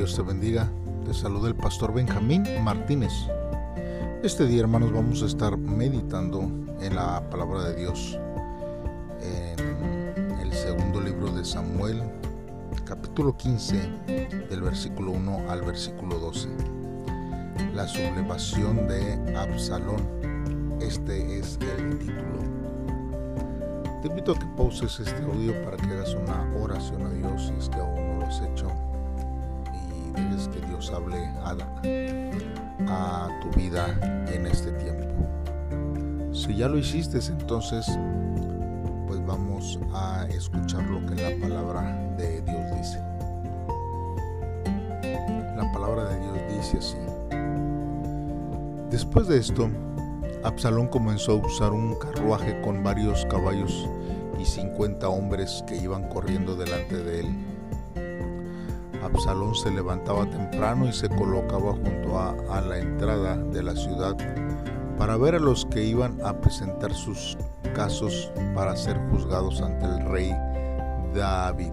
Dios te bendiga. Te saluda el pastor Benjamín Martínez. Este día, hermanos, vamos a estar meditando en la palabra de Dios en el segundo libro de Samuel, capítulo 15, del versículo 1 al versículo 12. La sublevación de Absalón. Este es el título. Te invito a que pauses este audio para que hagas una oración a Dios si es que aún no lo has hecho A tu vida en este tiempo. Si ya lo hiciste, entonces pues vamos a escuchar lo que la palabra de Dios dice. La palabra de Dios dice así. Después de esto, Absalón comenzó a usar un carruaje con varios caballos y 50 hombres que iban corriendo delante de él. Absalón se levantaba temprano y se colocaba junto a, la entrada de la ciudad para ver a los que iban a presentar sus casos para ser juzgados ante el rey David.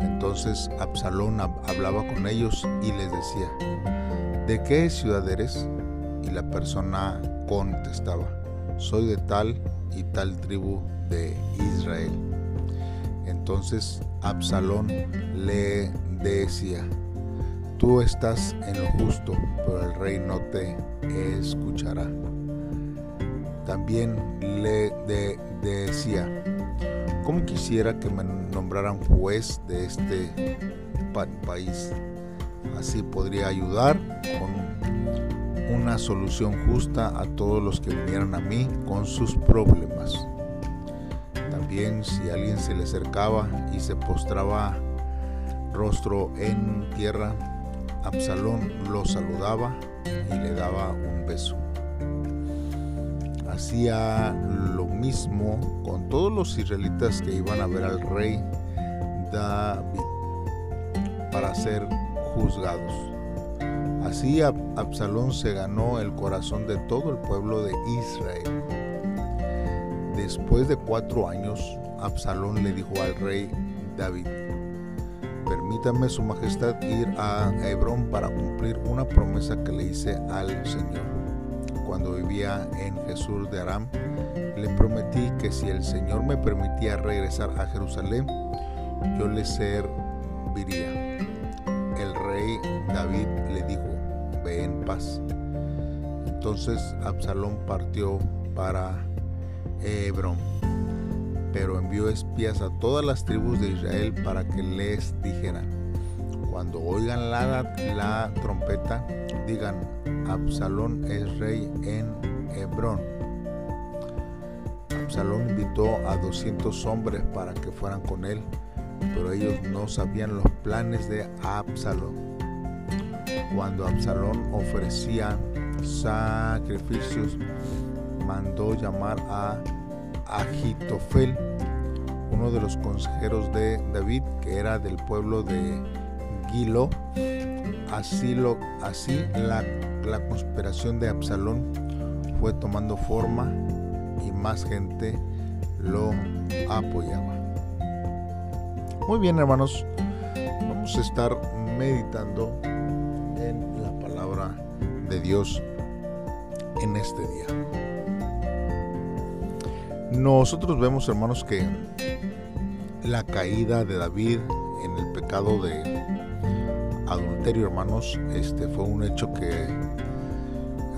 Entonces Absalón hablaba con ellos y les decía, ¿de qué ciudad eres? Y la persona contestaba, soy de tal y tal tribu de Israel. Entonces Absalón le decía, tú estás en lo justo, pero el rey no te escuchará. También le de decía, ¿cómo quisiera que me nombraran juez de este país? Así podría ayudar con una solución justa a todos los que vinieran a mí con sus problemas. También si alguien se le acercaba y se postraba rostro en tierra, Absalón lo saludaba y le daba un beso. Hacía lo mismo con todos los israelitas que iban a ver al rey David para ser juzgados. Así Absalón se ganó el corazón de todo el pueblo de Israel. Después de cuatro años, Absalón le dijo al rey David, permítame su majestad ir a Hebrón para cumplir una promesa que le hice al Señor. Cuando vivía en Jesús de Aram, le prometí que si el Señor me permitía regresar a Jerusalén, yo le serviría. El rey David le dijo, ve en paz. Entonces Absalón partió para Hebrón, pero envió espías a todas las tribus de Israel para que les dijeran, cuando oigan la, la trompeta, digan, Absalón es rey en Hebrón. Absalón invitó a 200 hombres para que fueran con él, pero ellos no sabían los planes de Absalón cuando Absalón ofrecía sacrificios, mandó llamar a Agitofel, uno de los consejeros de David, que era del pueblo de Gilo. Así, lo, así la, la conspiración de Absalón fue tomando forma y más gente lo apoyaba. Muy bien, hermanos, vamos a estar meditando en la palabra de Dios en este día. Nosotros vemos, hermanos, que la caída de David en el pecado de adulterio, hermanos, este fue un hecho que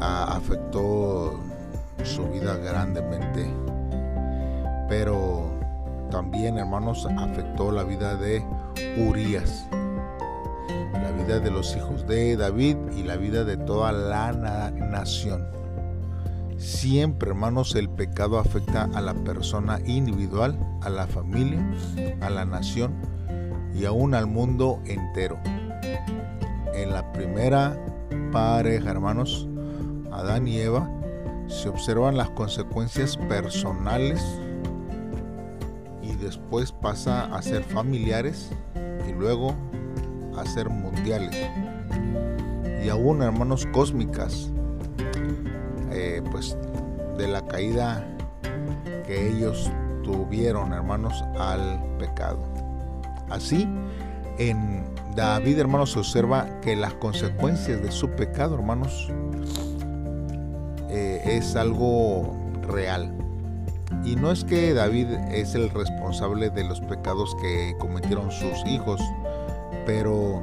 afectó su vida grandemente. Pero también, hermanos, afectó la vida de Urias la vida de los hijos de David y la vida de toda la nación. Siempre, hermanos, el pecado afecta a la persona individual, a la familia, a la nación y aún al mundo entero. En la primera pareja, hermanos, Adán y Eva, se observan las consecuencias personales y después pasa a ser familiares y luego a ser mundiales y aún hermanos cósmicas eh, pues de la caída que ellos tuvieron hermanos al pecado así en David, hermanos, se observa que las consecuencias de su pecado, hermanos, eh, es algo real. Y no es que David es el responsable de los pecados que cometieron sus hijos, pero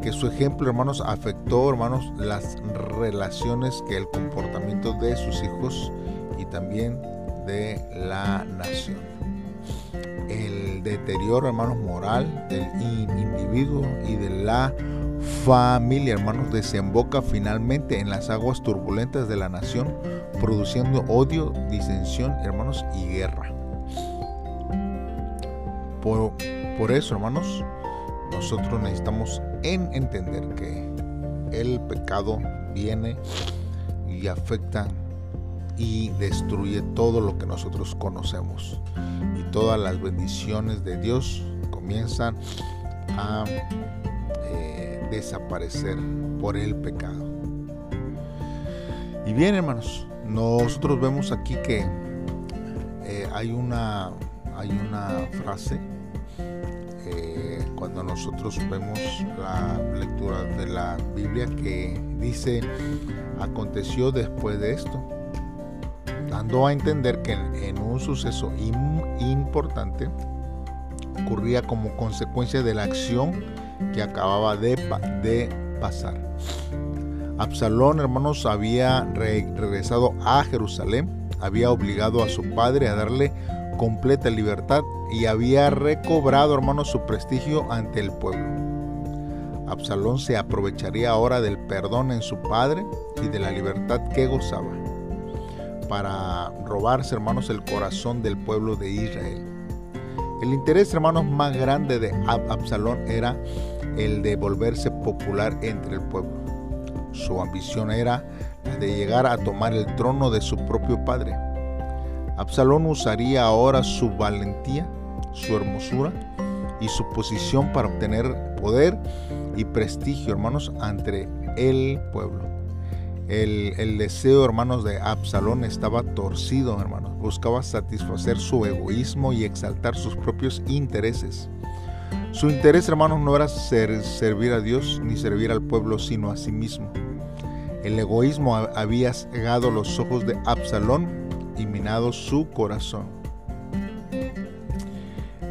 que su ejemplo, hermanos, afectó, hermanos, las relaciones que el comportamiento de sus hijos y también de la nación. El deterioro, hermanos, moral del individuo y de la familia, hermanos, desemboca finalmente en las aguas turbulentas de la nación, produciendo odio, disensión, hermanos, y guerra. Por, por eso, hermanos, nosotros necesitamos en entender que el pecado viene y afecta y destruye todo lo que nosotros conocemos. Y todas las bendiciones de Dios comienzan a eh, desaparecer por el pecado. Y bien, hermanos, nosotros vemos aquí que eh, hay, una, hay una frase cuando nosotros vemos la lectura de la Biblia que dice, aconteció después de esto dando a entender que en un suceso importante ocurría como consecuencia de la acción que acababa de, de pasar. Absalón, hermanos, había regresado a Jerusalén, había obligado a su padre a darle completa libertad y había recobrado, hermanos, su prestigio ante el pueblo. Absalón se aprovecharía ahora del perdón en su padre y de la libertad que gozaba para robarse, hermanos, el corazón del pueblo de Israel. El interés, hermanos, más grande de Absalón era el de volverse popular entre el pueblo. Su ambición era la de llegar a tomar el trono de su propio padre. Absalón usaría ahora su valentía, su hermosura y su posición para obtener poder y prestigio, hermanos, ante el pueblo. El, deseo, hermanos, de Absalón estaba torcido, hermanos. Buscaba satisfacer su egoísmo y exaltar sus propios intereses. Su interés, hermanos, no era servir a Dios ni servir al pueblo, sino a sí mismo. El egoísmo había cegado los ojos de Absalón su corazón.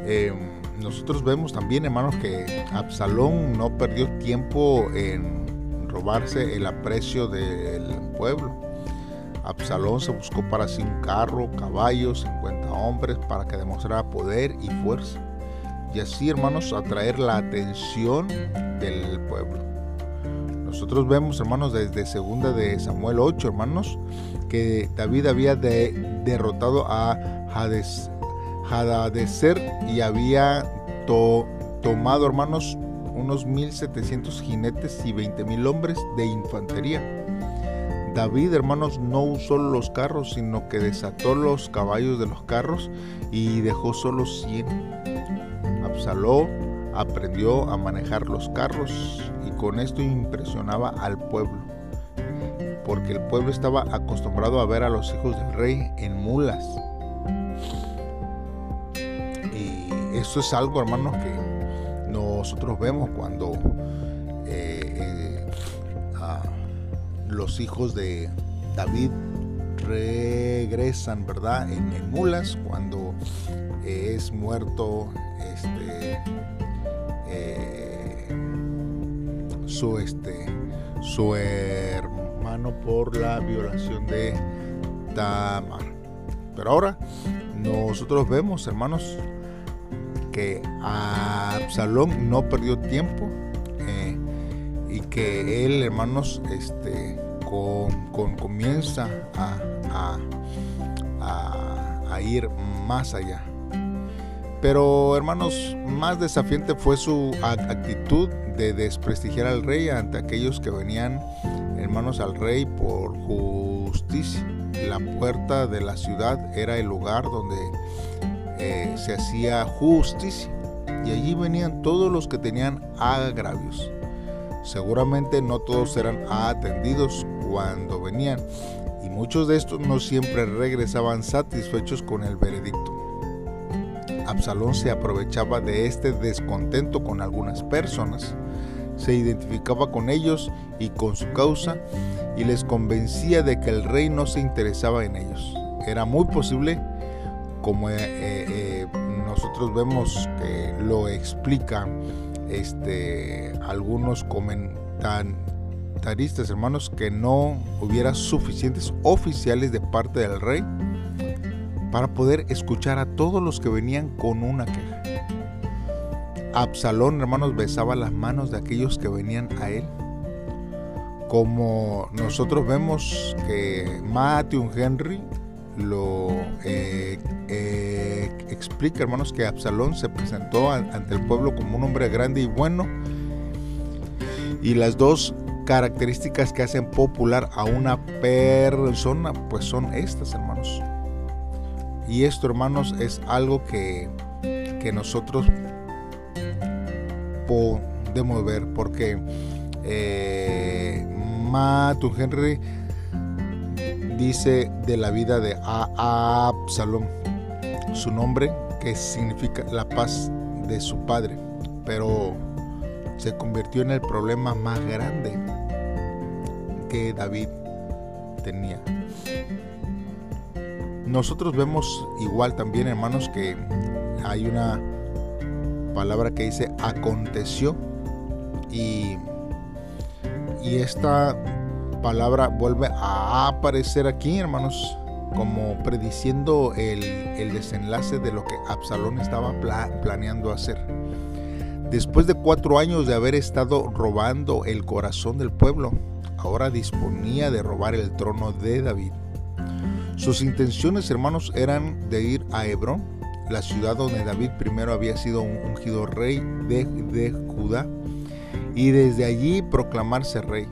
Em, nosotros vemos también, hermanos, que Absalón no perdió tiempo en robarse el aprecio del pueblo. Absalón se buscó para sí un carro, caballos, 50 hombres para que demostrara poder y fuerza. Y así, hermanos, atraer la atención del pueblo. Nosotros vemos, hermanos, desde segunda de Samuel 8, hermanos, que David había derrotado a Hades, y había tomado, hermanos, unos 1.700 jinetes y 20.000 hombres de infantería. David, hermanos, no usó los carros, sino que desató los caballos de los carros y dejó solo 100. Absaló aprendió a manejar los carros y con esto impresionaba al pueblo, porque el pueblo estaba acostumbrado a ver a los hijos del rey en mulas. Y eso es algo, hermanos, que nosotros vemos cuando eh, eh, los hijos de David regresan, ¿verdad? En, mulas, cuando es muerto este, su, este, su hermano por la violación de Tamar. Pero ahora nosotros vemos, hermanos, que Absalón no perdió tiempo eh, y que él, hermanos, este, con, comienza a, a, ir más allá. Pero, hermanos, más desafiante fue su actitud de desprestigiar al rey ante aquellos que venían, hermanos, al rey por justicia. La puerta de la ciudad era el lugar donde eh, se hacía justicia y allí venían todos los que tenían agravios. Seguramente no todos eran atendidos cuando venían y muchos de estos no siempre regresaban satisfechos con el veredicto. Absalón se aprovechaba de este descontento con algunas personas, se identificaba con ellos y con su causa y les convencía de que el rey no se interesaba en ellos. Era muy posible, como eh, eh, nosotros vemos que lo explica este, algunos comentaristas, hermanos, que no hubiera suficientes oficiales de parte del rey para poder escuchar a todos los que venían con una queja. Absalón, hermanos, besaba las manos de aquellos que venían a él. Como nosotros vemos que Matthew Henry lo eh, eh, explica, hermanos, que Absalón se presentó ante el pueblo como un hombre grande y bueno. Y las dos características que hacen popular a una persona, pues son estas, hermanos. Y esto, hermanos, es algo que, que nosotros podemos ver, porque eh, Matu Henry dice de la vida de Absalom, su nombre que significa la paz de su padre, pero se convirtió en el problema más grande que David tenía. Nosotros vemos igual también, hermanos, que hay una palabra que dice aconteció y, y esta palabra vuelve a aparecer aquí, hermanos, como prediciendo el, el desenlace de lo que Absalón estaba planeando hacer. Después de cuatro años de haber estado robando el corazón del pueblo, ahora disponía de robar el trono de David. Sus intenciones, hermanos, eran de ir a Hebrón, la ciudad donde David primero había sido un ungido rey de, de Judá, y desde allí proclamarse rey.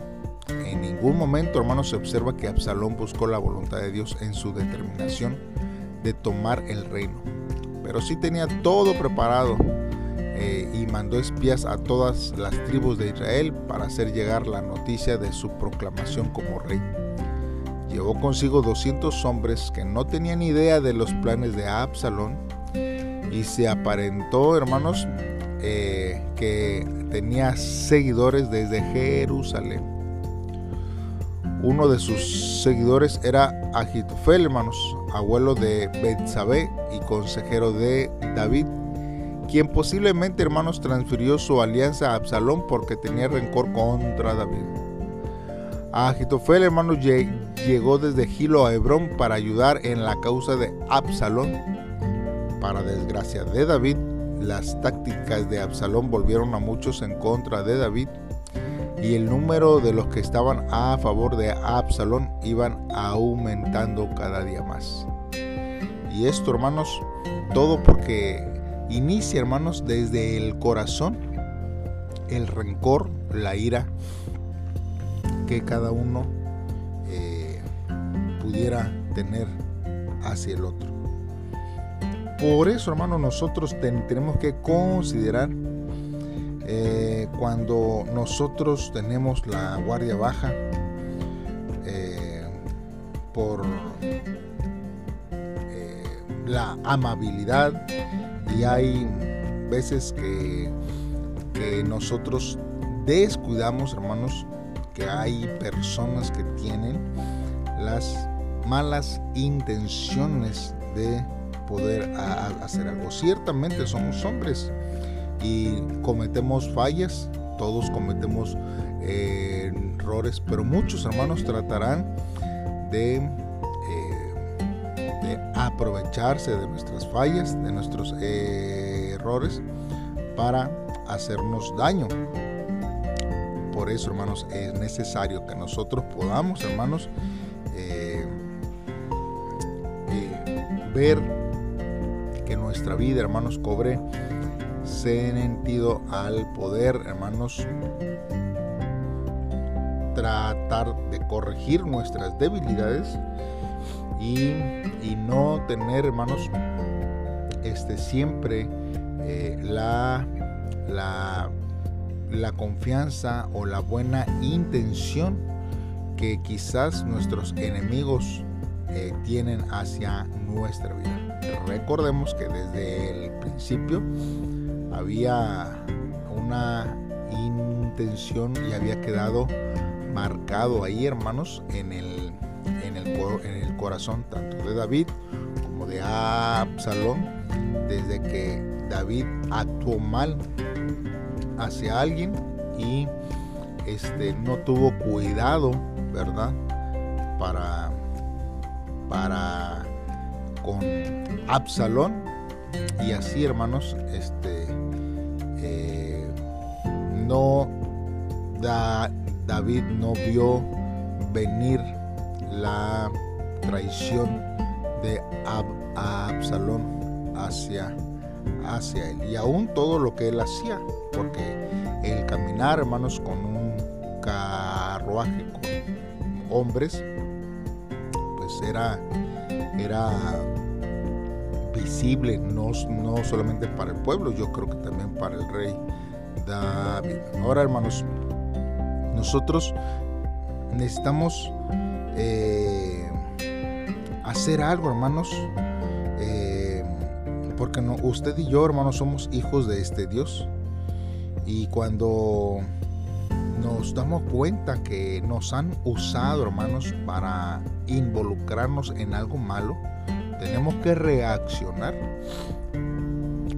En ningún momento, hermanos, se observa que Absalón buscó la voluntad de Dios en su determinación de tomar el reino. Pero sí tenía todo preparado eh, y mandó espías a todas las tribus de Israel para hacer llegar la noticia de su proclamación como rey llevó consigo 200 hombres que no tenían idea de los planes de Absalón y se aparentó, hermanos, eh, que tenía seguidores desde Jerusalén. Uno de sus seguidores era Agitofel, hermanos, abuelo de Betsabé y consejero de David, quien posiblemente, hermanos, transfirió su alianza a Absalón porque tenía rencor contra David. Agitofel, hermanos, llegó desde Gilo a Hebrón para ayudar en la causa de Absalón. Para desgracia de David, las tácticas de Absalón volvieron a muchos en contra de David y el número de los que estaban a favor de Absalón iban aumentando cada día más. Y esto, hermanos, todo porque inicia, hermanos, desde el corazón el rencor, la ira que cada uno pudiera tener hacia el otro. Por eso, hermano, nosotros tenemos que considerar eh, cuando nosotros tenemos la guardia baja eh, por la amabilidad y hay veces que, que nosotros descuidamos, hermanos, que hay personas que tienen las malas intenciones de poder hacer algo. Ciertamente somos hombres y cometemos fallas, todos cometemos eh, errores, pero muchos hermanos tratarán de, eh, de aprovecharse de nuestras fallas, de nuestros eh, errores para hacernos daño. Por eso, hermanos, es necesario que nosotros podamos, hermanos, ver que nuestra vida, hermanos, cobre sentido al poder, hermanos, tratar de corregir nuestras debilidades y, no tener, hermanos, este, siempre eh, la, la la confianza o la buena intención que quizás nuestros enemigos eh, tienen hacia nuestra vida. Recordemos que desde el principio había una intención y había quedado marcado ahí, hermanos, en el, en el, en el corazón tanto de David como de Absalón, desde que David actuó mal hacia alguien y este, no tuvo cuidado, ¿verdad? Para, para con Absalón. Y así, hermanos, este, eh, no da, David no vio venir la traición de Absalón hacia, hacia él. Y aún todo lo que él hacía, porque el caminar, hermanos, con un carruaje con hombres, era, era visible, no, no solamente para el pueblo, yo creo que también para el rey David. Ahora, hermanos, nosotros necesitamos eh, hacer algo, hermanos, eh, porque no, usted y yo, hermanos, somos hijos de este Dios. Y cuando nos damos cuenta que nos han usado, hermanos, para involucrarnos en algo malo, tenemos que reaccionar.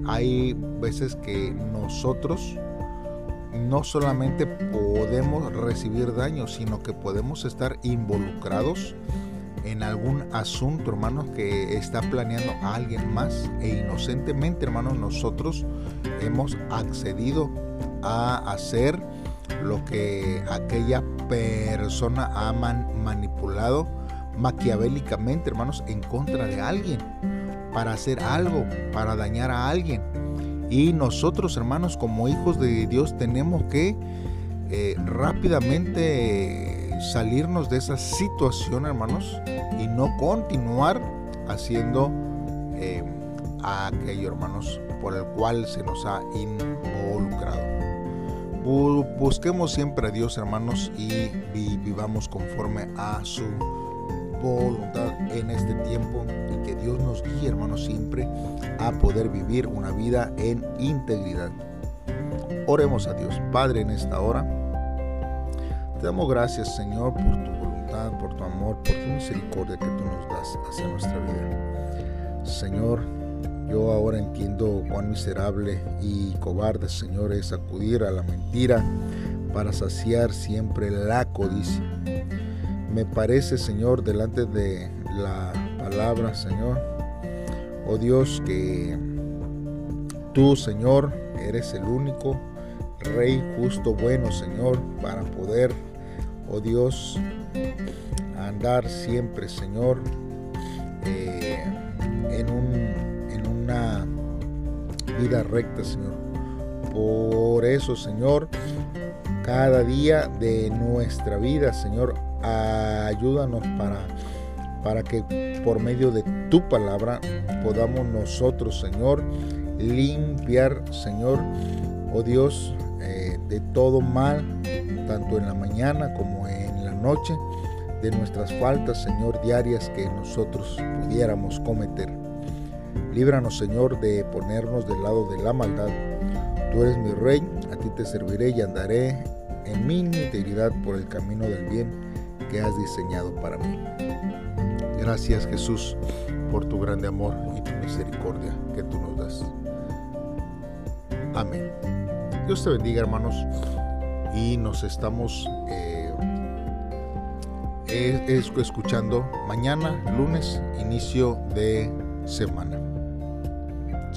Hay veces que nosotros no solamente podemos recibir daño, sino que podemos estar involucrados en algún asunto, hermanos, que está planeando alguien más e inocentemente, hermanos, nosotros hemos accedido a hacer lo que aquella persona ha manipulado maquiavélicamente, hermanos, en contra de alguien, para hacer algo, para dañar a alguien. Y nosotros, hermanos, como hijos de Dios, tenemos que eh, rápidamente salirnos de esa situación, hermanos, y no continuar haciendo eh, aquello, hermanos, por el cual se nos ha involucrado. Busquemos siempre a Dios, hermanos, y vivamos conforme a su voluntad en este tiempo y que Dios nos guíe, hermanos, siempre a poder vivir una vida en integridad. Oremos a Dios, Padre, en esta hora. Te damos gracias, Señor, por tu voluntad, por tu amor, por tu misericordia que tú nos das hacia nuestra vida. Señor, yo ahora entiendo cuán miserable y cobarde, Señor, es acudir a la mentira para saciar siempre la codicia. Me parece, Señor, delante de la palabra, Señor, oh Dios, que tú, Señor, eres el único Rey justo, bueno, Señor, para poder, oh Dios, andar siempre, Señor, eh, en un una vida recta, Señor. Por eso, Señor, cada día de nuestra vida, Señor, ayúdanos para, para que por medio de tu palabra podamos nosotros, Señor, limpiar, Señor, oh Dios, eh, de todo mal, tanto en la mañana como en la noche, de nuestras faltas, Señor, diarias que nosotros pudiéramos cometer. Líbranos, Señor, de ponernos del lado de la maldad. Tú eres mi rey, a ti te serviré y andaré en mi integridad por el camino del bien que has diseñado para mí. Gracias Jesús por tu grande amor y tu misericordia que tú nos das. Amén. Dios te bendiga hermanos y nos estamos eh, escuchando mañana, lunes, inicio de semana.